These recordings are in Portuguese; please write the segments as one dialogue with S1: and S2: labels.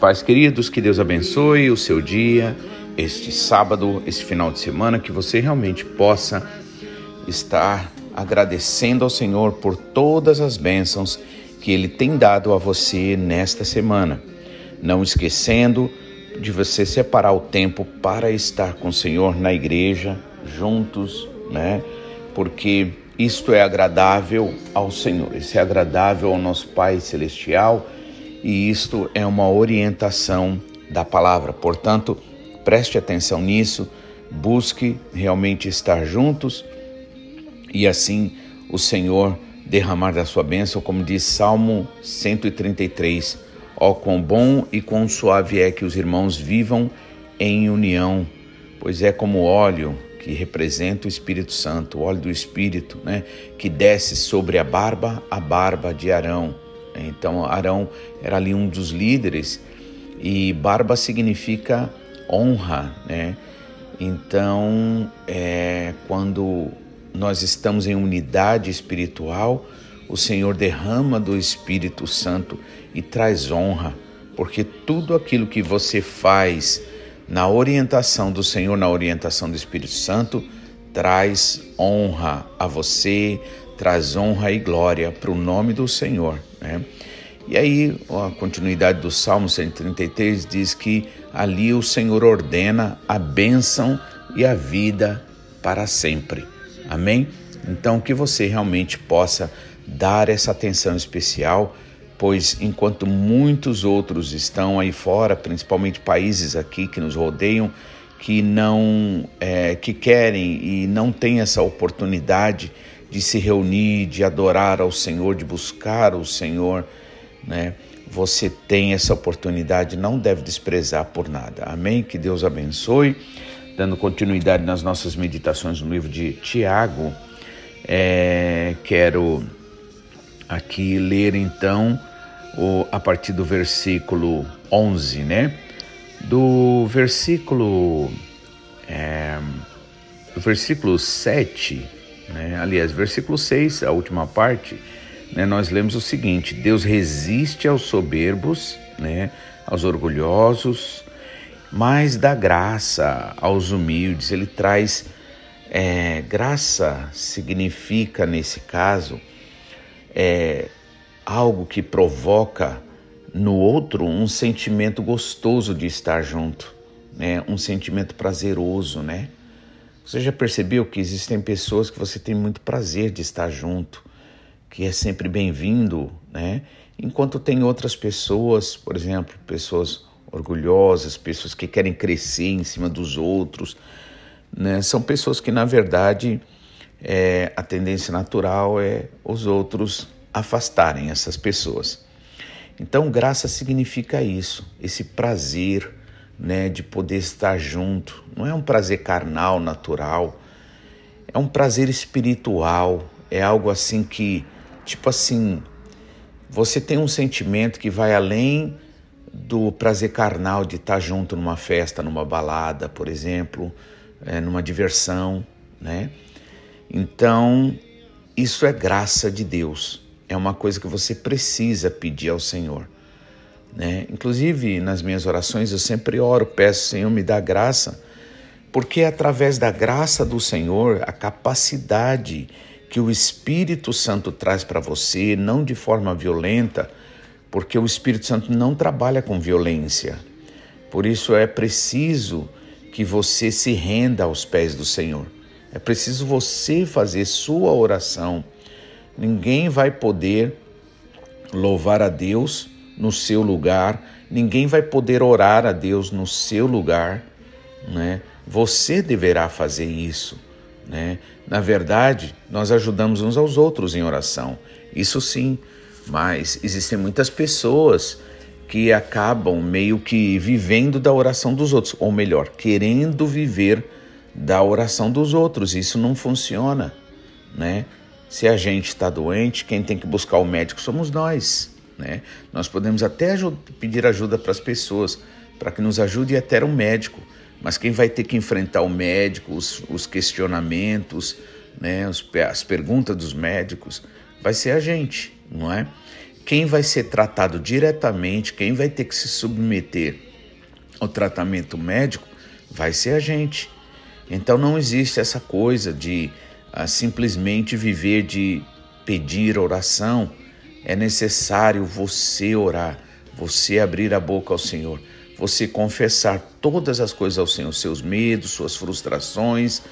S1: paz, queridos, que Deus abençoe o seu dia, este sábado, esse final de semana, que você realmente possa estar agradecendo ao Senhor por todas as bênçãos que Ele tem dado a você nesta semana. Não esquecendo de você separar o tempo para estar com o Senhor na igreja, juntos, né? Porque isto é agradável ao Senhor, isso é agradável ao nosso Pai Celestial e isto é uma orientação da palavra. Portanto, preste atenção nisso, busque realmente estar juntos e assim o Senhor derramar da sua bênção, como diz Salmo 133. Ó, oh, quão bom e quão suave é que os irmãos vivam em união, pois é como óleo que representa o Espírito Santo, o óleo do Espírito, né, que desce sobre a barba, a barba de Arão. Então, Arão era ali um dos líderes e barba significa honra, né? Então, é, quando nós estamos em unidade espiritual, o Senhor derrama do Espírito Santo e traz honra, porque tudo aquilo que você faz na orientação do Senhor, na orientação do Espírito Santo, traz honra a você, traz honra e glória para o nome do Senhor. Né? E aí, a continuidade do Salmo 133 diz que ali o Senhor ordena a bênção e a vida para sempre. Amém? Então, que você realmente possa dar essa atenção especial, pois enquanto muitos outros estão aí fora, principalmente países aqui que nos rodeiam, que não é, que querem e não têm essa oportunidade de se reunir, de adorar ao Senhor, de buscar o Senhor, né? Você tem essa oportunidade, não deve desprezar por nada. Amém? Que Deus abençoe dando continuidade nas nossas meditações no livro de Tiago, é, quero aqui ler então o, a partir do versículo 11, né? Do versículo, é, do versículo 7, né? aliás, versículo 6, a última parte, né? nós lemos o seguinte: Deus resiste aos soberbos, né? aos orgulhosos, mas dá graça aos humildes. Ele traz é, graça significa nesse caso é, algo que provoca no outro um sentimento gostoso de estar junto, né? Um sentimento prazeroso, né? Você já percebeu que existem pessoas que você tem muito prazer de estar junto, que é sempre bem-vindo, né? Enquanto tem outras pessoas, por exemplo, pessoas orgulhosas, pessoas que querem crescer em cima dos outros. Né? São pessoas que, na verdade, é, a tendência natural é os outros afastarem essas pessoas. Então, graça significa isso, esse prazer né, de poder estar junto. Não é um prazer carnal, natural, é um prazer espiritual, é algo assim que, tipo assim, você tem um sentimento que vai além do prazer carnal de estar junto numa festa, numa balada, por exemplo, é, numa diversão, né? Então, isso é graça de Deus. É uma coisa que você precisa pedir ao Senhor. Né? Inclusive, nas minhas orações, eu sempre oro, peço, Senhor, me dá graça, porque é através da graça do Senhor, a capacidade que o Espírito Santo traz para você, não de forma violenta, porque o Espírito Santo não trabalha com violência. Por isso é preciso que você se renda aos pés do Senhor. É preciso você fazer sua oração. Ninguém vai poder louvar a Deus no seu lugar, ninguém vai poder orar a Deus no seu lugar, né? Você deverá fazer isso, né? Na verdade, nós ajudamos uns aos outros em oração. Isso sim, mas existem muitas pessoas que acabam meio que vivendo da oração dos outros, ou melhor, querendo viver da oração dos outros. Isso não funciona, né? Se a gente está doente, quem tem que buscar o médico somos nós, né? Nós podemos até pedir ajuda para as pessoas, para que nos ajude é ter um médico. Mas quem vai ter que enfrentar o médico, os, os questionamentos, né, os, as perguntas dos médicos, vai ser a gente, não é? Quem vai ser tratado diretamente, quem vai ter que se submeter ao tratamento médico, vai ser a gente. Então não existe essa coisa de ah, simplesmente viver de pedir oração. É necessário você orar, você abrir a boca ao Senhor, você confessar todas as coisas ao Senhor, seus medos, suas frustrações,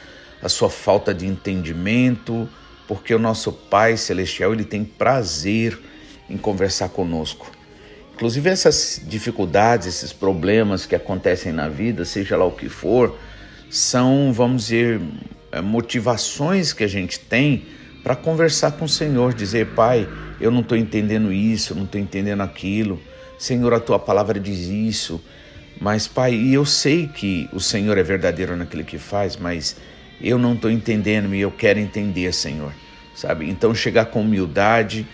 S1: a sua falta de entendimento, porque o nosso Pai Celestial ele tem prazer em conversar conosco. Inclusive essas dificuldades, esses problemas que acontecem na vida, seja lá o que for, são, vamos dizer, eh, motivações que a gente tem para conversar com o Senhor, dizer, Pai, eu não estou entendendo isso, eu não estou entendendo aquilo. Senhor, a tua palavra diz isso. Mas, Pai, e eu sei que o Senhor é verdadeiro naquilo que faz, mas eu não estou entendendo e eu quero entender, Senhor. Sabe? Então, chegar com humildade,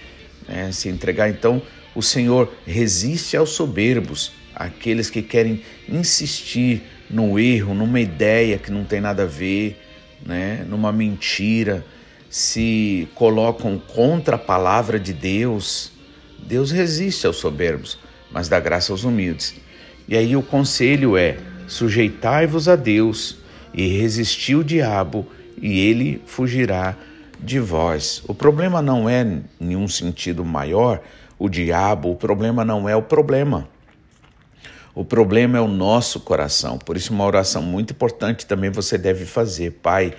S1: né, se entregar. Então, o Senhor resiste aos soberbos, aqueles que querem insistir no erro, numa ideia que não tem nada a ver, né, numa mentira, se colocam contra a palavra de Deus. Deus resiste aos soberbos, mas dá graça aos humildes. E aí o conselho é: sujeitai-vos a Deus e resisti o diabo, e ele fugirá de vós. O problema não é, em um sentido maior, o diabo, o problema não é o problema. O problema é o nosso coração. Por isso, uma oração muito importante também você deve fazer. Pai,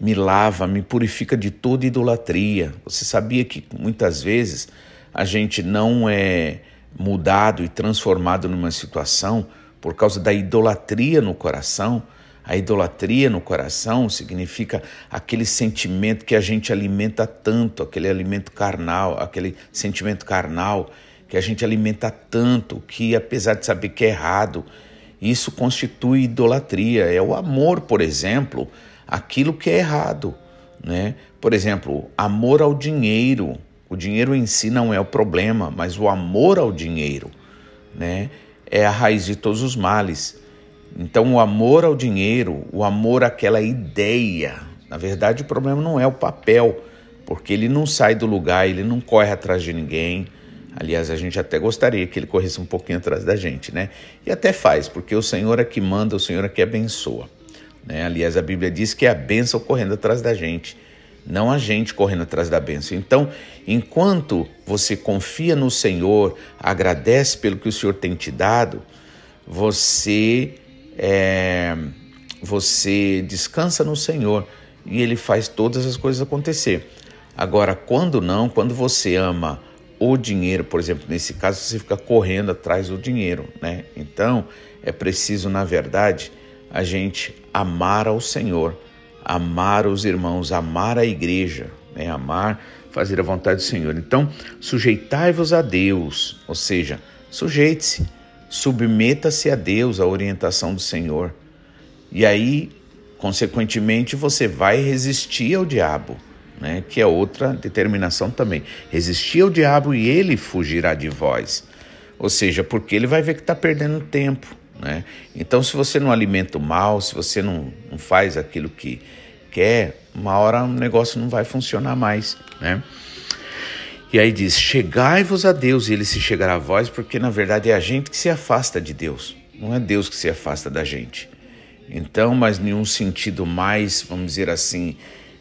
S1: me lava, me purifica de toda idolatria. Você sabia que muitas vezes a gente não é mudado e transformado numa situação por causa da idolatria no coração? A idolatria no coração significa aquele sentimento que a gente alimenta tanto, aquele alimento carnal, aquele sentimento carnal que a gente alimenta tanto que, apesar de saber que é errado, isso constitui idolatria. É o amor, por exemplo, aquilo que é errado. Né? Por exemplo, amor ao dinheiro. O dinheiro em si não é o problema, mas o amor ao dinheiro né, é a raiz de todos os males. Então, o amor ao dinheiro, o amor àquela ideia, na verdade, o problema não é o papel, porque ele não sai do lugar, ele não corre atrás de ninguém. Aliás, a gente até gostaria que ele corresse um pouquinho atrás da gente, né? E até faz, porque o Senhor é que manda, o Senhor é que abençoa. Né? Aliás, a Bíblia diz que é a bênção correndo atrás da gente, não a gente correndo atrás da bênção. Então, enquanto você confia no Senhor, agradece pelo que o Senhor tem te dado, você é, você descansa no Senhor e Ele faz todas as coisas acontecer. Agora, quando não, quando você ama o dinheiro, por exemplo, nesse caso, você fica correndo atrás do dinheiro, né? Então, é preciso, na verdade, a gente amar ao Senhor, amar os irmãos, amar a igreja, né? amar, fazer a vontade do Senhor. Então, sujeitai-vos a Deus, ou seja, sujeite-se submeta-se a Deus, à orientação do Senhor. E aí, consequentemente, você vai resistir ao diabo, né? que é outra determinação também. Resistir ao diabo e ele fugirá de vós. Ou seja, porque ele vai ver que está perdendo tempo. Né? Então, se você não alimenta mal, se você não, não faz aquilo que quer, uma hora o negócio não vai funcionar mais. Né? E aí diz: Chegai-vos a Deus e ele se chegará a vós, porque na verdade é a gente que se afasta de Deus, não é Deus que se afasta da gente. Então, mas nenhum sentido mais, vamos dizer assim,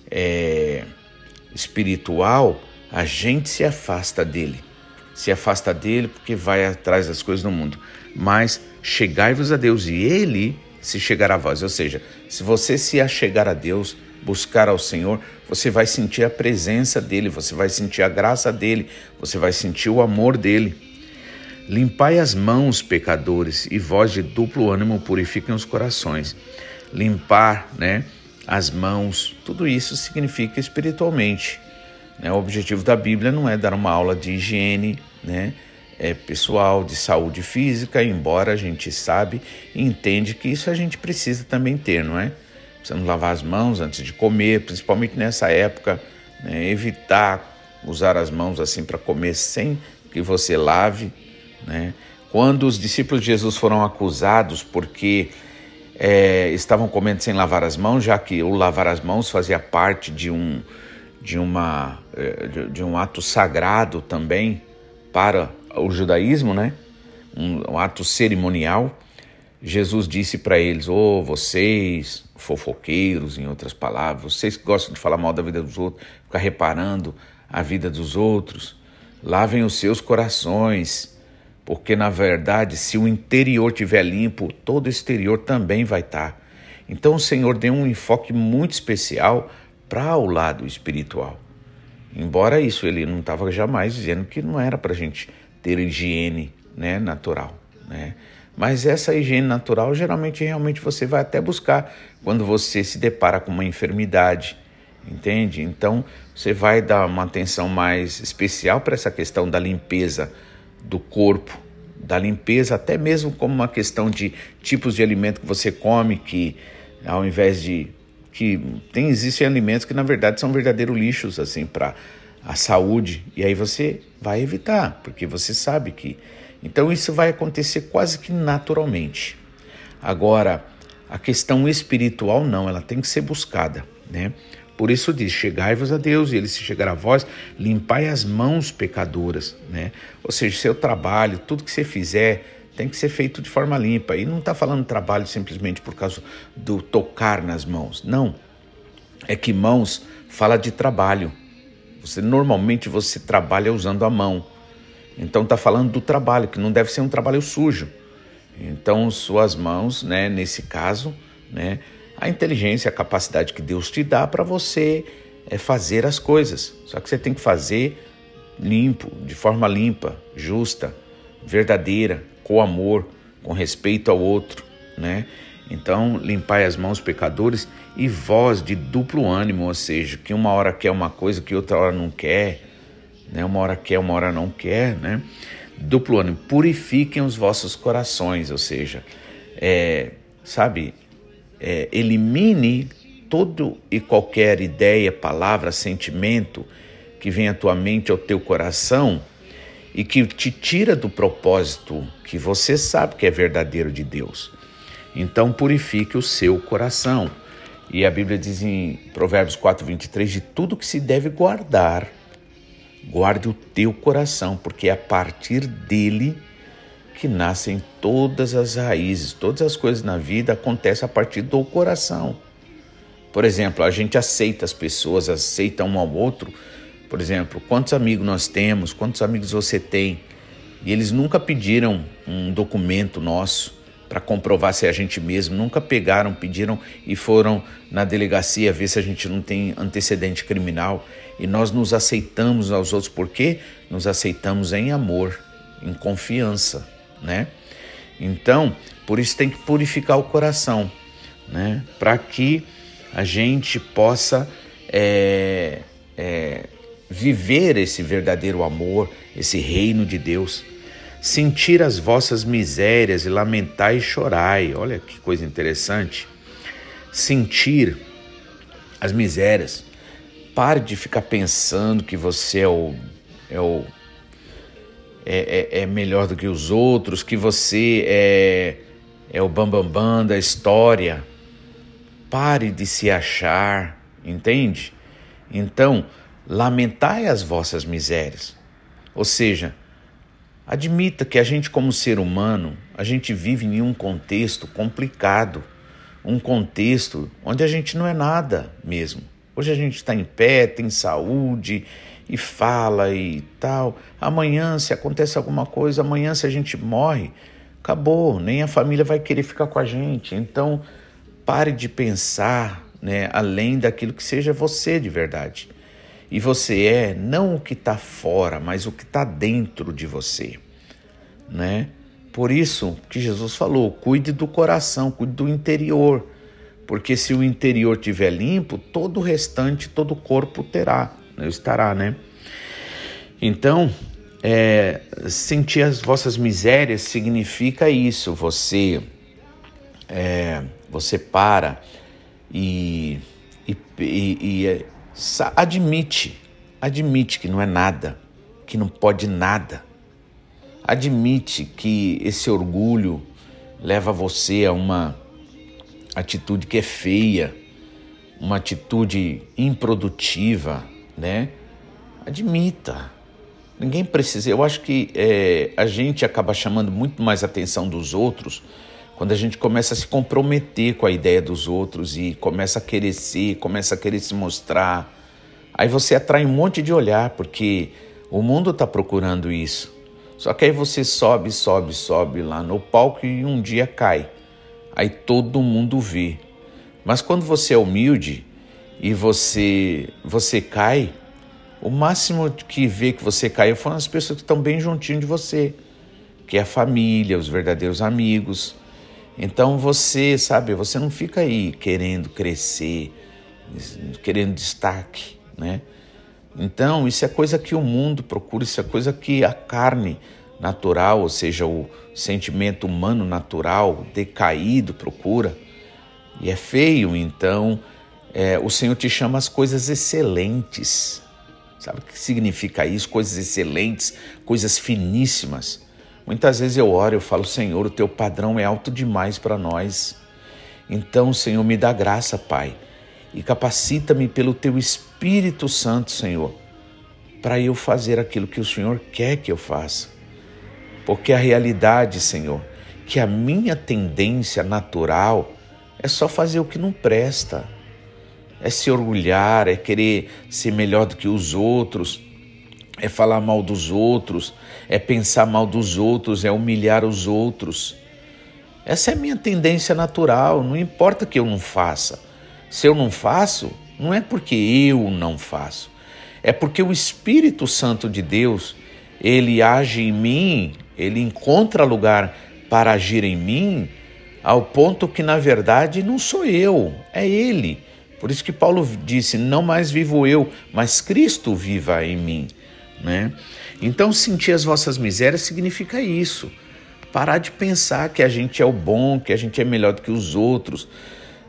S1: é, espiritual, a gente se afasta dele. Se afasta dele porque vai atrás das coisas do mundo. Mas chegai-vos a Deus e ele se chegará a vós. Ou seja, se você se achegar a Deus, buscar ao Senhor, você vai sentir a presença dele, você vai sentir a graça dele, você vai sentir o amor dele. Limpai as mãos, pecadores, e vós de duplo ânimo purifiquem os corações. Limpar, né, as mãos, tudo isso significa espiritualmente. Né? O objetivo da Bíblia não é dar uma aula de higiene, né, é pessoal, de saúde física, embora a gente sabe e entende que isso a gente precisa também ter, não é? Precisamos lavar as mãos antes de comer, principalmente nessa época, né? evitar usar as mãos assim para comer sem que você lave, né? Quando os discípulos de Jesus foram acusados porque é, estavam comendo sem lavar as mãos, já que o lavar as mãos fazia parte de um, de uma, é, de, de um ato sagrado também para o judaísmo, né? um, um ato cerimonial. Jesus disse para eles: oh, vocês, fofoqueiros, em outras palavras, vocês que gostam de falar mal da vida dos outros, ficar reparando a vida dos outros, lavem os seus corações, porque na verdade, se o interior estiver limpo, todo o exterior também vai estar. Tá. Então o Senhor deu um enfoque muito especial para o lado espiritual. Embora isso, ele não estava jamais dizendo que não era para a gente ter higiene né, natural. Né? Mas essa higiene natural, geralmente, realmente você vai até buscar quando você se depara com uma enfermidade, entende? Então, você vai dar uma atenção mais especial para essa questão da limpeza do corpo, da limpeza, até mesmo como uma questão de tipos de alimento que você come, que ao invés de que tem existem alimentos que na verdade são verdadeiros lixos assim para a saúde e aí você vai evitar, porque você sabe que então isso vai acontecer quase que naturalmente. Agora, a questão espiritual não, ela tem que ser buscada, né? Por isso diz: chegai-vos a Deus, e ele se chegará a vós, limpai as mãos pecadoras, né? Ou seja, seu trabalho, tudo que você fizer, tem que ser feito de forma limpa. E não está falando trabalho simplesmente por causa do tocar nas mãos. Não. É que mãos fala de trabalho. Você normalmente você trabalha usando a mão. Então está falando do trabalho, que não deve ser um trabalho sujo. Então suas mãos, né, nesse caso, né, a inteligência, a capacidade que Deus te dá para você é fazer as coisas. Só que você tem que fazer limpo, de forma limpa, justa, verdadeira, com amor, com respeito ao outro, né? Então, limpai as mãos pecadores e vós de duplo ânimo, ou seja, que uma hora quer uma coisa que outra hora não quer, né? Uma hora quer, uma hora não quer, né? Duplo ânimo, purifiquem os vossos corações, ou seja, é, sabe, é, elimine todo e qualquer ideia, palavra, sentimento que vem à tua mente, ao teu coração e que te tira do propósito que você sabe que é verdadeiro de Deus. Então purifique o seu coração. E a Bíblia diz em Provérbios 4:23 de tudo que se deve guardar, Guarde o teu coração, porque é a partir dele que nascem todas as raízes, todas as coisas na vida acontecem a partir do coração. Por exemplo, a gente aceita as pessoas, aceita um ao outro. Por exemplo, quantos amigos nós temos, quantos amigos você tem, e eles nunca pediram um documento nosso para comprovar se é a gente mesmo, nunca pegaram, pediram e foram na delegacia ver se a gente não tem antecedente criminal. E nós nos aceitamos aos outros. Porque nos aceitamos em amor, em confiança, né? Então, por isso tem que purificar o coração, né? Para que a gente possa é, é, viver esse verdadeiro amor, esse reino de Deus sentir as vossas misérias e lamentai e chorai. Olha que coisa interessante. Sentir as misérias. Pare de ficar pensando que você é o, é o é, é, é melhor do que os outros, que você é, é o bambambam bam, bam da história. Pare de se achar, entende? Então, lamentai as vossas misérias. Ou seja, Admita que a gente, como ser humano, a gente vive em um contexto complicado, um contexto onde a gente não é nada mesmo. Hoje a gente está em pé, tem saúde e fala e tal. Amanhã, se acontece alguma coisa, amanhã, se a gente morre, acabou, nem a família vai querer ficar com a gente. Então, pare de pensar né, além daquilo que seja você de verdade. E você é não o que está fora, mas o que está dentro de você, né? Por isso que Jesus falou: cuide do coração, cuide do interior, porque se o interior estiver limpo, todo o restante, todo o corpo terá, né? estará, né? Então, é, sentir as vossas misérias significa isso. Você, é, você para e, e, e admite, admite que não é nada, que não pode nada. Admite que esse orgulho leva você a uma atitude que é feia, uma atitude improdutiva, né? Admita. Ninguém precisa. Eu acho que é, a gente acaba chamando muito mais atenção dos outros quando a gente começa a se comprometer com a ideia dos outros e começa a querer ser, começa a querer se mostrar. Aí você atrai um monte de olhar, porque o mundo está procurando isso. Só que aí você sobe, sobe, sobe lá no palco e um dia cai. Aí todo mundo vê. Mas quando você é humilde e você você cai, o máximo que vê que você caiu foram as pessoas que estão bem juntinho de você, que é a família, os verdadeiros amigos. Então você, sabe, você não fica aí querendo crescer, querendo destaque, né? Então, isso é coisa que o mundo procura, isso é coisa que a carne natural, ou seja, o sentimento humano natural decaído procura. E é feio, então é, o Senhor te chama as coisas excelentes. Sabe o que significa isso? Coisas excelentes, coisas finíssimas. Muitas vezes eu oro, eu falo, Senhor, o teu padrão é alto demais para nós. Então, Senhor, me dá graça, Pai, e capacita-me pelo teu Espírito Santo, Senhor, para eu fazer aquilo que o Senhor quer que eu faça. Porque a realidade, Senhor, que a minha tendência natural é só fazer o que não presta. É se orgulhar, é querer ser melhor do que os outros, é falar mal dos outros, é pensar mal dos outros, é humilhar os outros. Essa é a minha tendência natural, não importa que eu não faça. Se eu não faço, não é porque eu não faço, é porque o Espírito Santo de Deus, ele age em mim, ele encontra lugar para agir em mim, ao ponto que na verdade não sou eu, é ele. Por isso que Paulo disse: Não mais vivo eu, mas Cristo viva em mim né? Então, sentir as vossas misérias significa isso. Parar de pensar que a gente é o bom, que a gente é melhor do que os outros,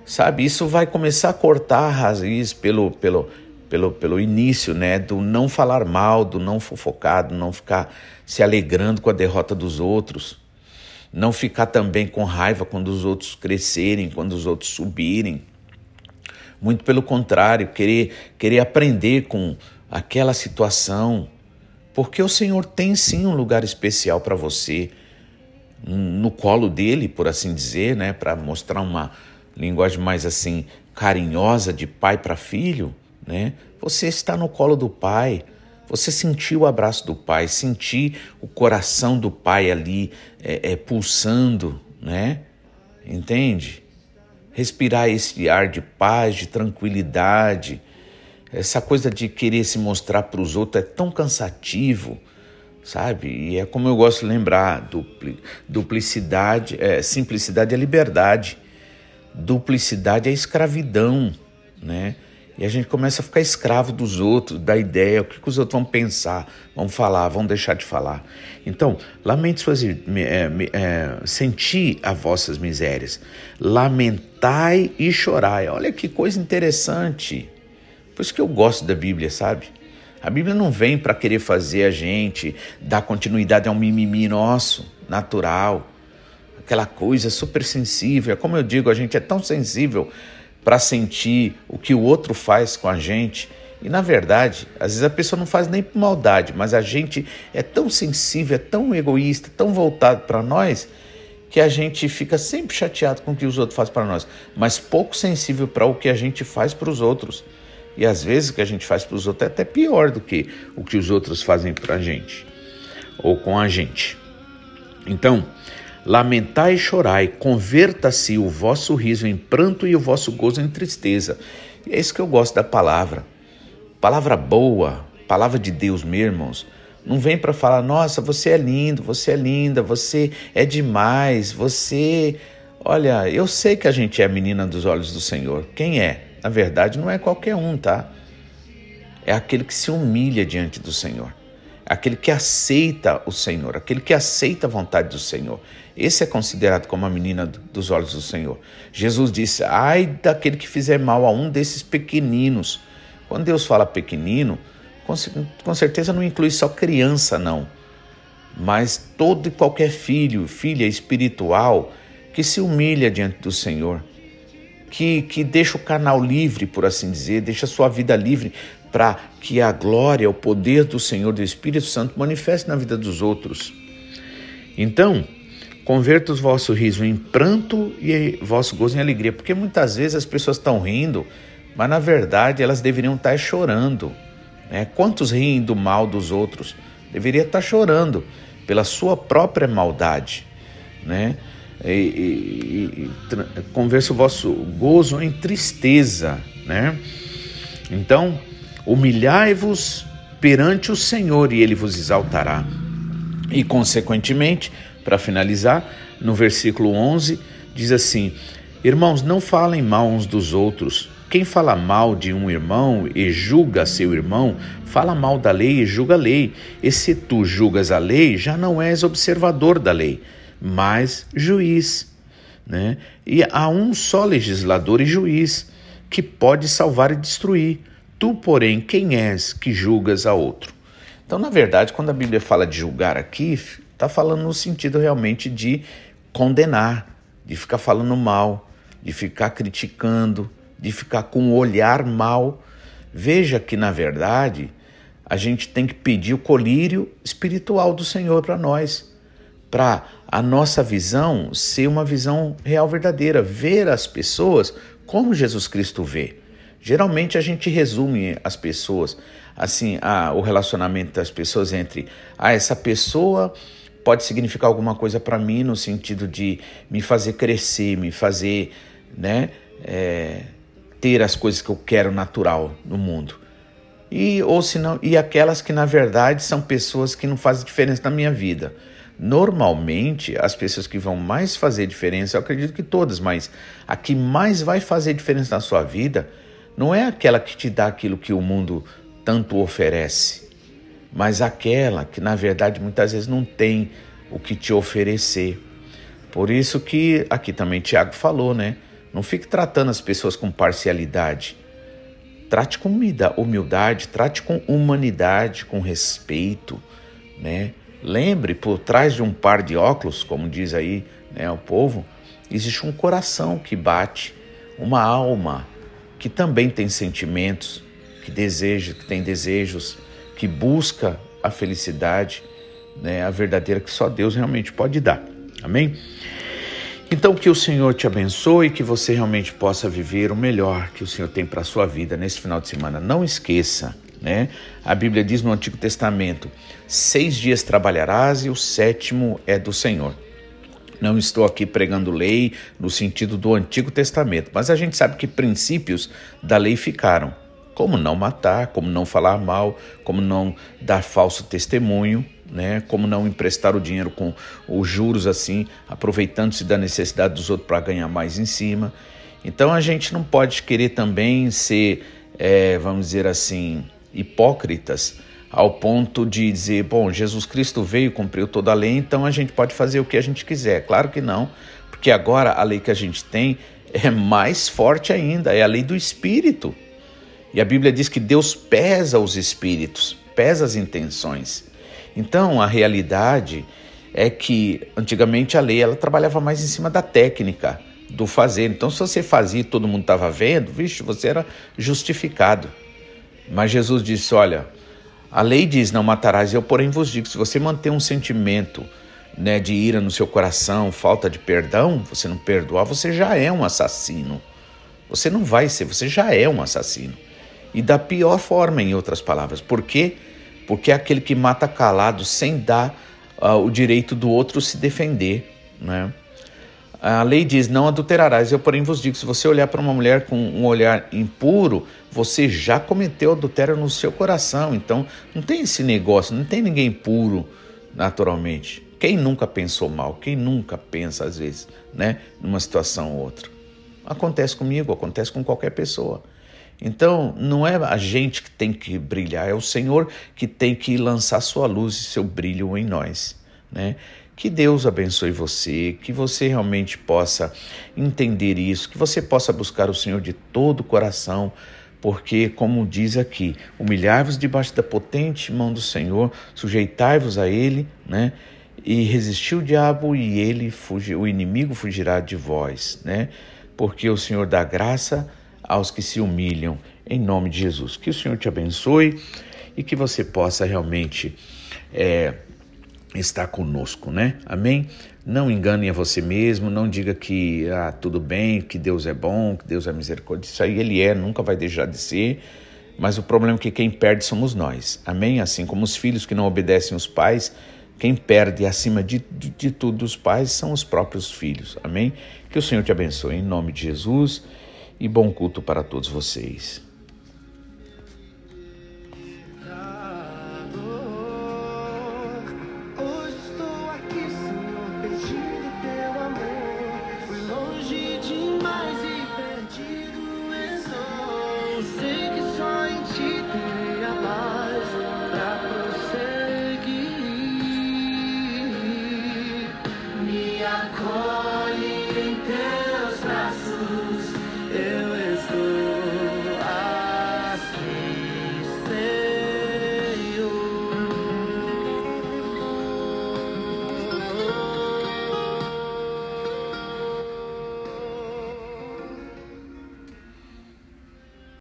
S1: sabe? Isso vai começar a cortar a raiz pelo, pelo, pelo, pelo início, né? Do não falar mal, do não fofocar, do não ficar se alegrando com a derrota dos outros. Não ficar também com raiva quando os outros crescerem, quando os outros subirem. Muito pelo contrário, querer, querer aprender com aquela situação, porque o Senhor tem sim um lugar especial para você, no colo dele, por assim dizer, né, para mostrar uma linguagem mais assim carinhosa de pai para filho, né? Você está no colo do pai. Você sentiu o abraço do pai, sentir o coração do pai ali é, é, pulsando, né? Entende? Respirar esse ar de paz, de tranquilidade, essa coisa de querer se mostrar para os outros é tão cansativo, sabe? E é como eu gosto de lembrar: dupli, duplicidade, é, simplicidade é liberdade, duplicidade é escravidão, né? E a gente começa a ficar escravo dos outros, da ideia, o que, que os outros vão pensar, vão falar, vão deixar de falar. Então, lamente suas. É, é, senti as vossas misérias, lamentai e chorai. Olha que coisa interessante. Por isso que eu gosto da Bíblia, sabe? A Bíblia não vem para querer fazer a gente dar continuidade a um mimimi nosso, natural, aquela coisa super sensível. Como eu digo, a gente é tão sensível para sentir o que o outro faz com a gente. E na verdade, às vezes a pessoa não faz nem por maldade, mas a gente é tão sensível, é tão egoísta, tão voltado para nós, que a gente fica sempre chateado com o que os outros fazem para nós, mas pouco sensível para o que a gente faz para os outros. E às vezes o que a gente faz para os outros é até pior do que o que os outros fazem para a gente ou com a gente. Então, lamentai e chorai, converta-se o vosso riso em pranto e o vosso gozo em tristeza. E é isso que eu gosto da palavra. Palavra boa, palavra de Deus, meus irmãos. Não vem para falar, nossa, você é lindo, você é linda, você é demais, você. Olha, eu sei que a gente é a menina dos olhos do Senhor. Quem é? Na verdade, não é qualquer um, tá? É aquele que se humilha diante do Senhor, aquele que aceita o Senhor, aquele que aceita a vontade do Senhor. Esse é considerado como a menina dos olhos do Senhor. Jesus disse: Ai daquele que fizer mal a um desses pequeninos. Quando Deus fala pequenino, com certeza não inclui só criança, não. mas todo e qualquer filho, filha espiritual que se humilha diante do Senhor, que, que deixa o canal livre, por assim dizer, deixa a sua vida livre para que a glória, o poder do Senhor, do Espírito Santo manifeste na vida dos outros. Então, converta o vosso riso em pranto e vosso gozo em alegria, porque muitas vezes as pessoas estão rindo, mas na verdade elas deveriam estar chorando. Né? Quantos riem do mal dos outros? Deveria estar chorando pela sua própria maldade. Né? E, e, e, o vosso gozo em tristeza. Né? Então, humilhai-vos perante o Senhor e ele vos exaltará. E, consequentemente, para finalizar, no versículo 11, diz assim: Irmãos, não falem mal uns dos outros. Quem fala mal de um irmão e julga seu irmão, fala mal da lei e julga a lei. E se tu julgas a lei, já não és observador da lei, mas juiz. Né? E há um só legislador e juiz que pode salvar e destruir. Tu, porém, quem és que julgas a outro? Então, na verdade, quando a Bíblia fala de julgar aqui, Está falando no sentido realmente de condenar, de ficar falando mal, de ficar criticando, de ficar com um olhar mal. Veja que, na verdade, a gente tem que pedir o colírio espiritual do Senhor para nós, para a nossa visão ser uma visão real, verdadeira, ver as pessoas como Jesus Cristo vê. Geralmente a gente resume as pessoas, assim, a, o relacionamento das pessoas entre ah, essa pessoa pode significar alguma coisa para mim no sentido de me fazer crescer, me fazer, né, é, ter as coisas que eu quero natural no mundo. E ou senão e aquelas que na verdade são pessoas que não fazem diferença na minha vida. Normalmente, as pessoas que vão mais fazer diferença, eu acredito que todas, mas a que mais vai fazer diferença na sua vida não é aquela que te dá aquilo que o mundo tanto oferece mas aquela que na verdade muitas vezes não tem o que te oferecer. Por isso que aqui também Tiago falou, né? Não fique tratando as pessoas com parcialidade. Trate com humildade, trate com humanidade, com respeito, né? Lembre, por trás de um par de óculos, como diz aí né, o povo, existe um coração que bate, uma alma que também tem sentimentos, que deseja, que tem desejos, que busca a felicidade, né, a verdadeira que só Deus realmente pode dar. Amém? Então que o Senhor te abençoe, que você realmente possa viver o melhor que o Senhor tem para a sua vida nesse final de semana. Não esqueça, né? A Bíblia diz no Antigo Testamento: seis dias trabalharás e o sétimo é do Senhor. Não estou aqui pregando lei no sentido do Antigo Testamento, mas a gente sabe que princípios da lei ficaram como não matar, como não falar mal, como não dar falso testemunho, né? Como não emprestar o dinheiro com os juros assim, aproveitando-se da necessidade dos outros para ganhar mais em cima. Então a gente não pode querer também ser, é, vamos dizer assim, hipócritas ao ponto de dizer, bom, Jesus Cristo veio, cumpriu toda a lei, então a gente pode fazer o que a gente quiser. Claro que não, porque agora a lei que a gente tem é mais forte ainda, é a lei do Espírito. E a Bíblia diz que Deus pesa os espíritos, pesa as intenções. Então, a realidade é que antigamente a lei ela trabalhava mais em cima da técnica, do fazer. Então, se você fazia e todo mundo estava vendo, vixe, você era justificado. Mas Jesus disse: Olha, a lei diz: Não matarás, eu, porém, vos digo: se você manter um sentimento né, de ira no seu coração, falta de perdão, você não perdoar, você já é um assassino. Você não vai ser, você já é um assassino e da pior forma, em outras palavras. Por quê? Porque é aquele que mata calado sem dar uh, o direito do outro se defender. Né? A lei diz: não adulterarás. Eu, porém, vos digo: se você olhar para uma mulher com um olhar impuro, você já cometeu adultério no seu coração. Então, não tem esse negócio, não tem ninguém puro naturalmente. Quem nunca pensou mal? Quem nunca pensa, às vezes, né, numa situação ou outra? Acontece comigo, acontece com qualquer pessoa. Então, não é a gente que tem que brilhar, é o Senhor que tem que lançar sua luz e seu brilho em nós, né? Que Deus abençoe você, que você realmente possa entender isso, que você possa buscar o Senhor de todo o coração, porque, como diz aqui, humilhai-vos debaixo da potente mão do Senhor, sujeitai-vos a Ele, né? E resistir o diabo e ele fugi, o inimigo fugirá de vós, né? Porque o Senhor dá graça aos que se humilham, em nome de Jesus. Que o Senhor te abençoe e que você possa realmente é, estar conosco, né? Amém? Não engane a você mesmo, não diga que ah, tudo bem, que Deus é bom, que Deus é misericórdia. Isso aí ele é, nunca vai deixar de ser. Mas o problema é que quem perde somos nós. Amém? Assim como os filhos que não obedecem os pais, quem perde acima de, de, de tudo os pais são os próprios filhos. Amém? Que o Senhor te abençoe em nome de Jesus e bom culto para todos vocês.